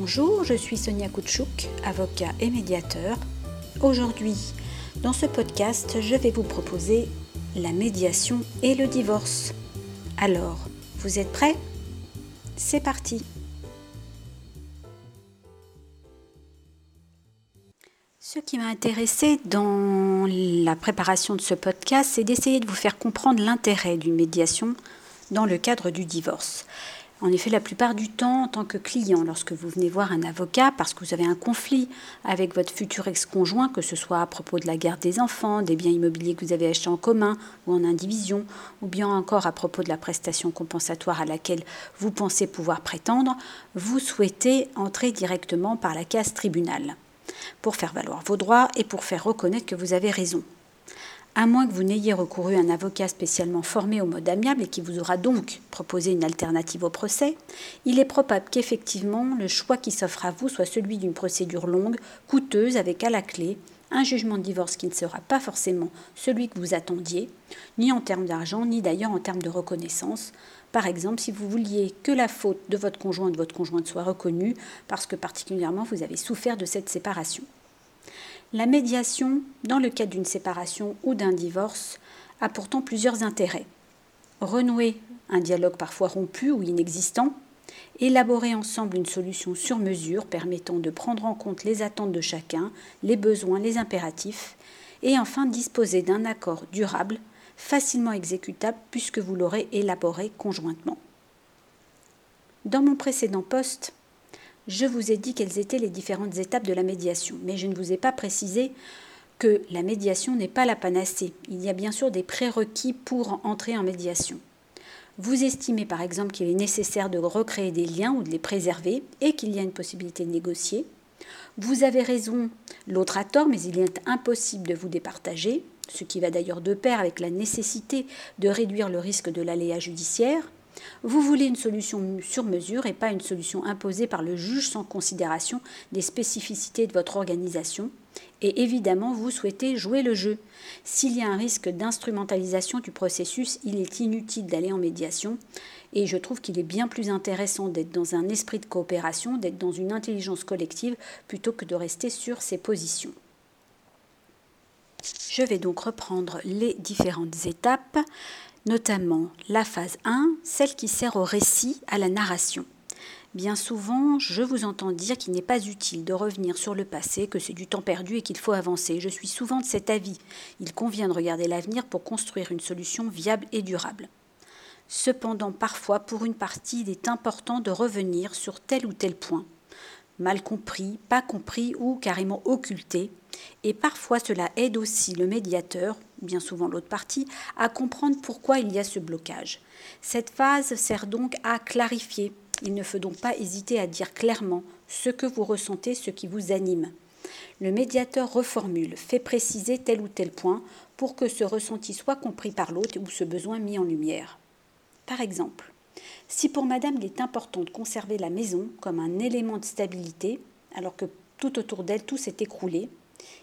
Bonjour, je suis Sonia Koutchouk, avocat et médiateur. Aujourd'hui, dans ce podcast, je vais vous proposer la médiation et le divorce. Alors, vous êtes prêts? C'est parti Ce qui m'a intéressé dans la préparation de ce podcast, c'est d'essayer de vous faire comprendre l'intérêt d'une médiation dans le cadre du divorce. En effet, la plupart du temps, en tant que client, lorsque vous venez voir un avocat parce que vous avez un conflit avec votre futur ex-conjoint, que ce soit à propos de la garde des enfants, des biens immobiliers que vous avez achetés en commun ou en indivision, ou bien encore à propos de la prestation compensatoire à laquelle vous pensez pouvoir prétendre, vous souhaitez entrer directement par la case tribunal pour faire valoir vos droits et pour faire reconnaître que vous avez raison à moins que vous n'ayez recouru à un avocat spécialement formé au mode amiable et qui vous aura donc proposé une alternative au procès, il est probable qu'effectivement le choix qui s'offre à vous soit celui d'une procédure longue, coûteuse, avec à la clé un jugement de divorce qui ne sera pas forcément celui que vous attendiez, ni en termes d'argent, ni d'ailleurs en termes de reconnaissance. Par exemple, si vous vouliez que la faute de votre conjoint ou de votre conjointe soit reconnue, parce que particulièrement vous avez souffert de cette séparation. La médiation, dans le cadre d'une séparation ou d'un divorce, a pourtant plusieurs intérêts. Renouer un dialogue parfois rompu ou inexistant, élaborer ensemble une solution sur mesure permettant de prendre en compte les attentes de chacun, les besoins, les impératifs, et enfin disposer d'un accord durable, facilement exécutable puisque vous l'aurez élaboré conjointement. Dans mon précédent poste, je vous ai dit quelles étaient les différentes étapes de la médiation, mais je ne vous ai pas précisé que la médiation n'est pas la panacée. Il y a bien sûr des prérequis pour entrer en médiation. Vous estimez par exemple qu'il est nécessaire de recréer des liens ou de les préserver et qu'il y a une possibilité de négocier. Vous avez raison, l'autre a tort, mais il est impossible de vous départager, ce qui va d'ailleurs de pair avec la nécessité de réduire le risque de l'aléa judiciaire. Vous voulez une solution sur mesure et pas une solution imposée par le juge sans considération des spécificités de votre organisation. Et évidemment, vous souhaitez jouer le jeu. S'il y a un risque d'instrumentalisation du processus, il est inutile d'aller en médiation. Et je trouve qu'il est bien plus intéressant d'être dans un esprit de coopération, d'être dans une intelligence collective, plutôt que de rester sur ses positions. Je vais donc reprendre les différentes étapes notamment la phase 1, celle qui sert au récit, à la narration. Bien souvent, je vous entends dire qu'il n'est pas utile de revenir sur le passé, que c'est du temps perdu et qu'il faut avancer. Je suis souvent de cet avis. Il convient de regarder l'avenir pour construire une solution viable et durable. Cependant, parfois, pour une partie, il est important de revenir sur tel ou tel point, mal compris, pas compris ou carrément occulté, et parfois cela aide aussi le médiateur, bien souvent l'autre partie, à comprendre pourquoi il y a ce blocage. Cette phase sert donc à clarifier. Il ne faut donc pas hésiter à dire clairement ce que vous ressentez, ce qui vous anime. Le médiateur reformule, fait préciser tel ou tel point pour que ce ressenti soit compris par l'autre ou ce besoin mis en lumière. Par exemple, si pour madame il est important de conserver la maison comme un élément de stabilité, alors que tout autour d'elle tout s'est écroulé,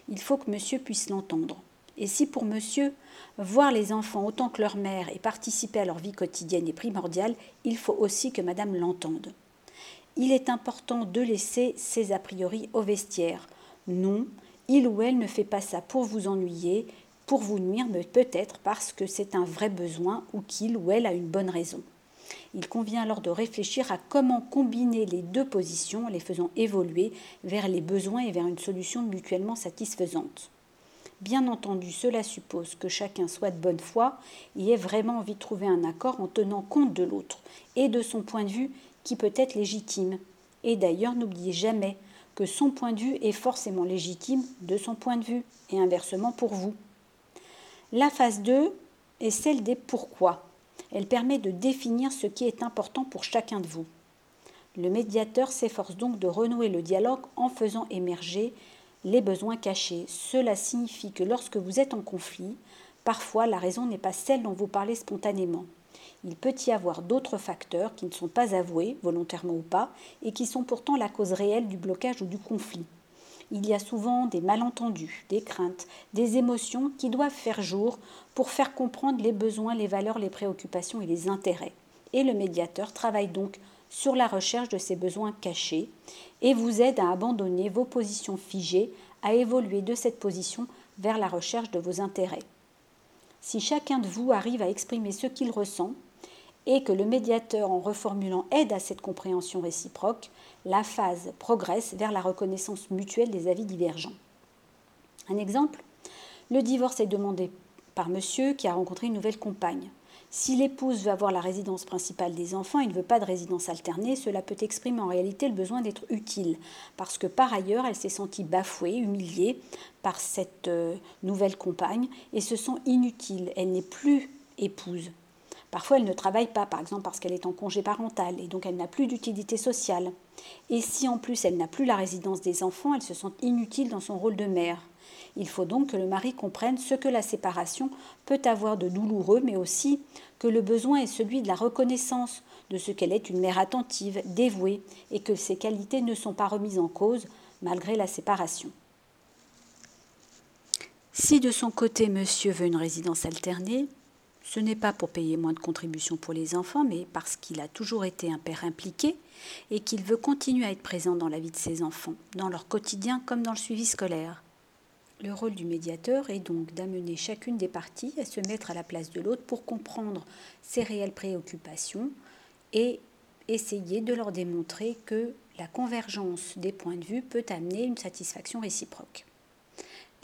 il faut que monsieur puisse l'entendre. Et si pour monsieur, voir les enfants autant que leur mère et participer à leur vie quotidienne est primordial, il faut aussi que madame l'entende. Il est important de laisser ses a priori au vestiaire. Non, il ou elle ne fait pas ça pour vous ennuyer, pour vous nuire, mais peut-être parce que c'est un vrai besoin ou qu'il ou elle a une bonne raison. Il convient alors de réfléchir à comment combiner les deux positions, les faisant évoluer vers les besoins et vers une solution mutuellement satisfaisante. Bien entendu, cela suppose que chacun soit de bonne foi et ait vraiment envie de trouver un accord en tenant compte de l'autre et de son point de vue qui peut être légitime. Et d'ailleurs, n'oubliez jamais que son point de vue est forcément légitime de son point de vue et inversement pour vous. La phase 2 est celle des pourquoi. Elle permet de définir ce qui est important pour chacun de vous. Le médiateur s'efforce donc de renouer le dialogue en faisant émerger les besoins cachés. Cela signifie que lorsque vous êtes en conflit, parfois la raison n'est pas celle dont vous parlez spontanément. Il peut y avoir d'autres facteurs qui ne sont pas avoués, volontairement ou pas, et qui sont pourtant la cause réelle du blocage ou du conflit. Il y a souvent des malentendus, des craintes, des émotions qui doivent faire jour pour faire comprendre les besoins, les valeurs, les préoccupations et les intérêts. Et le médiateur travaille donc sur la recherche de ses besoins cachés et vous aide à abandonner vos positions figées, à évoluer de cette position vers la recherche de vos intérêts. Si chacun de vous arrive à exprimer ce qu'il ressent et que le médiateur, en reformulant, aide à cette compréhension réciproque, la phase progresse vers la reconnaissance mutuelle des avis divergents. Un exemple Le divorce est demandé par monsieur qui a rencontré une nouvelle compagne. Si l'épouse veut avoir la résidence principale des enfants et ne veut pas de résidence alternée, cela peut exprimer en réalité le besoin d'être utile, parce que par ailleurs elle s'est sentie bafouée, humiliée par cette euh, nouvelle compagne et se sent inutile. Elle n'est plus épouse. Parfois elle ne travaille pas, par exemple parce qu'elle est en congé parental et donc elle n'a plus d'utilité sociale. Et si en plus elle n'a plus la résidence des enfants, elle se sent inutile dans son rôle de mère. Il faut donc que le mari comprenne ce que la séparation peut avoir de douloureux, mais aussi que le besoin est celui de la reconnaissance de ce qu'elle est une mère attentive, dévouée, et que ses qualités ne sont pas remises en cause malgré la séparation. Si de son côté monsieur veut une résidence alternée, ce n'est pas pour payer moins de contributions pour les enfants, mais parce qu'il a toujours été un père impliqué et qu'il veut continuer à être présent dans la vie de ses enfants, dans leur quotidien comme dans le suivi scolaire. Le rôle du médiateur est donc d'amener chacune des parties à se mettre à la place de l'autre pour comprendre ses réelles préoccupations et essayer de leur démontrer que la convergence des points de vue peut amener une satisfaction réciproque.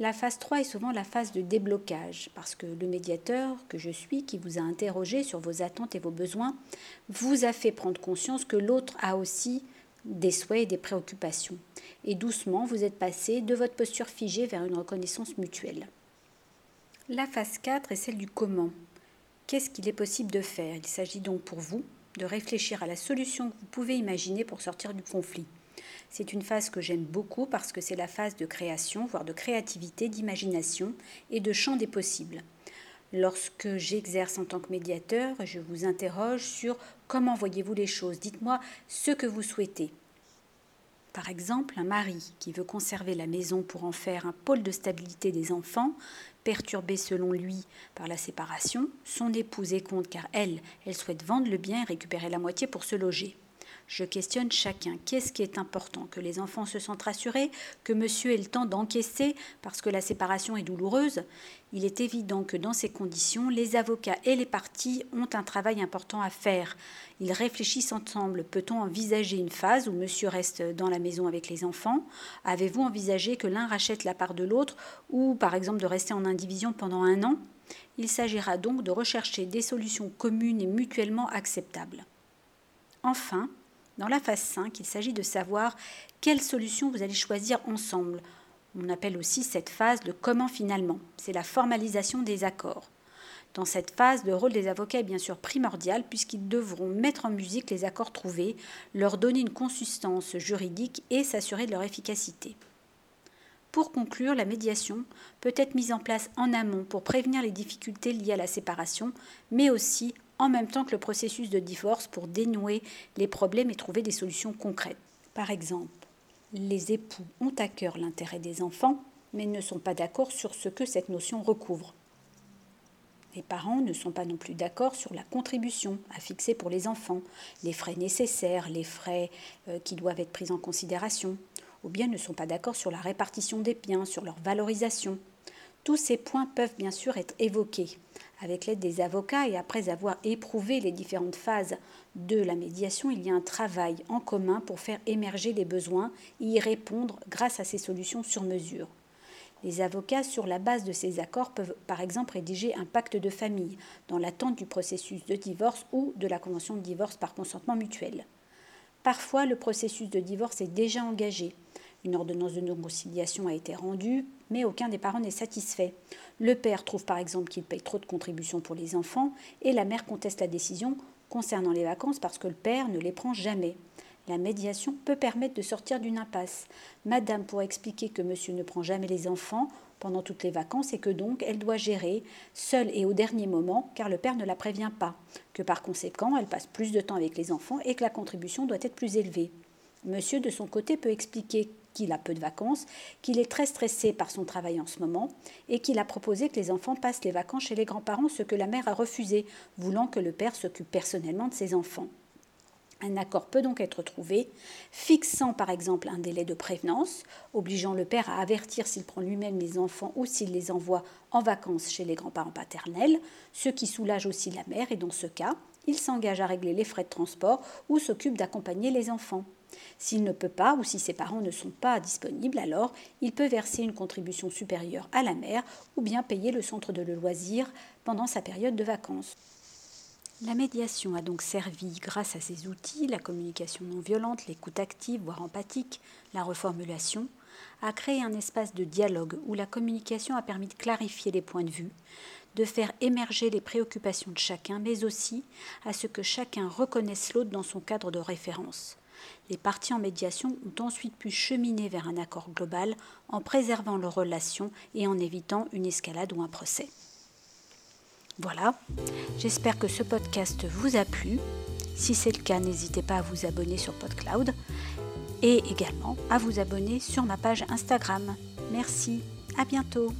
La phase 3 est souvent la phase de déblocage, parce que le médiateur que je suis, qui vous a interrogé sur vos attentes et vos besoins, vous a fait prendre conscience que l'autre a aussi des souhaits et des préoccupations. Et doucement, vous êtes passé de votre posture figée vers une reconnaissance mutuelle. La phase 4 est celle du comment. Qu'est-ce qu'il est possible de faire? Il s'agit donc pour vous de réfléchir à la solution que vous pouvez imaginer pour sortir du conflit. C'est une phase que j'aime beaucoup parce que c'est la phase de création, voire de créativité, d'imagination et de champ des possibles. Lorsque j'exerce en tant que médiateur, je vous interroge sur comment voyez-vous les choses. Dites-moi ce que vous souhaitez. Par exemple, un mari qui veut conserver la maison pour en faire un pôle de stabilité des enfants, perturbé selon lui par la séparation, son épouse est contre car elle, elle souhaite vendre le bien et récupérer la moitié pour se loger. Je questionne chacun. Qu'est-ce qui est important? Que les enfants se sentent rassurés Que monsieur ait le temps d'encaisser parce que la séparation est douloureuse Il est évident que dans ces conditions, les avocats et les parties ont un travail important à faire. Ils réfléchissent ensemble. Peut-on envisager une phase où monsieur reste dans la maison avec les enfants? Avez-vous envisagé que l'un rachète la part de l'autre ou par exemple de rester en indivision pendant un an? Il s'agira donc de rechercher des solutions communes et mutuellement acceptables. Enfin, dans la phase 5, il s'agit de savoir quelle solution vous allez choisir ensemble. On appelle aussi cette phase le comment finalement. C'est la formalisation des accords. Dans cette phase, le rôle des avocats est bien sûr primordial puisqu'ils devront mettre en musique les accords trouvés, leur donner une consistance juridique et s'assurer de leur efficacité. Pour conclure, la médiation peut être mise en place en amont pour prévenir les difficultés liées à la séparation, mais aussi en même temps que le processus de divorce pour dénouer les problèmes et trouver des solutions concrètes. Par exemple, les époux ont à cœur l'intérêt des enfants, mais ne sont pas d'accord sur ce que cette notion recouvre. Les parents ne sont pas non plus d'accord sur la contribution à fixer pour les enfants, les frais nécessaires, les frais euh, qui doivent être pris en considération, ou bien ne sont pas d'accord sur la répartition des biens, sur leur valorisation. Tous ces points peuvent bien sûr être évoqués avec l'aide des avocats et après avoir éprouvé les différentes phases de la médiation, il y a un travail en commun pour faire émerger les besoins et y répondre grâce à ces solutions sur mesure. Les avocats, sur la base de ces accords, peuvent par exemple rédiger un pacte de famille dans l'attente du processus de divorce ou de la convention de divorce par consentement mutuel. Parfois, le processus de divorce est déjà engagé. Une ordonnance de non-conciliation a été rendue, mais aucun des parents n'est satisfait. Le père trouve par exemple qu'il paye trop de contributions pour les enfants et la mère conteste la décision concernant les vacances parce que le père ne les prend jamais. La médiation peut permettre de sortir d'une impasse. Madame pourrait expliquer que monsieur ne prend jamais les enfants pendant toutes les vacances et que donc elle doit gérer seule et au dernier moment car le père ne la prévient pas, que par conséquent elle passe plus de temps avec les enfants et que la contribution doit être plus élevée. Monsieur de son côté peut expliquer qu'il a peu de vacances, qu'il est très stressé par son travail en ce moment et qu'il a proposé que les enfants passent les vacances chez les grands-parents, ce que la mère a refusé, voulant que le père s'occupe personnellement de ses enfants. Un accord peut donc être trouvé, fixant par exemple un délai de prévenance, obligeant le père à avertir s'il prend lui-même les enfants ou s'il les envoie en vacances chez les grands-parents paternels, ce qui soulage aussi la mère et dans ce cas, il s'engage à régler les frais de transport ou s'occupe d'accompagner les enfants. S'il ne peut pas ou si ses parents ne sont pas disponibles, alors il peut verser une contribution supérieure à la mère ou bien payer le centre de loisirs pendant sa période de vacances. La médiation a donc servi, grâce à ces outils, la communication non violente, l'écoute active, voire empathique, la reformulation, à créer un espace de dialogue où la communication a permis de clarifier les points de vue, de faire émerger les préoccupations de chacun, mais aussi à ce que chacun reconnaisse l'autre dans son cadre de référence. Les parties en médiation ont ensuite pu cheminer vers un accord global en préservant leurs relations et en évitant une escalade ou un procès. Voilà, j'espère que ce podcast vous a plu. Si c'est le cas, n'hésitez pas à vous abonner sur PodCloud et également à vous abonner sur ma page Instagram. Merci, à bientôt.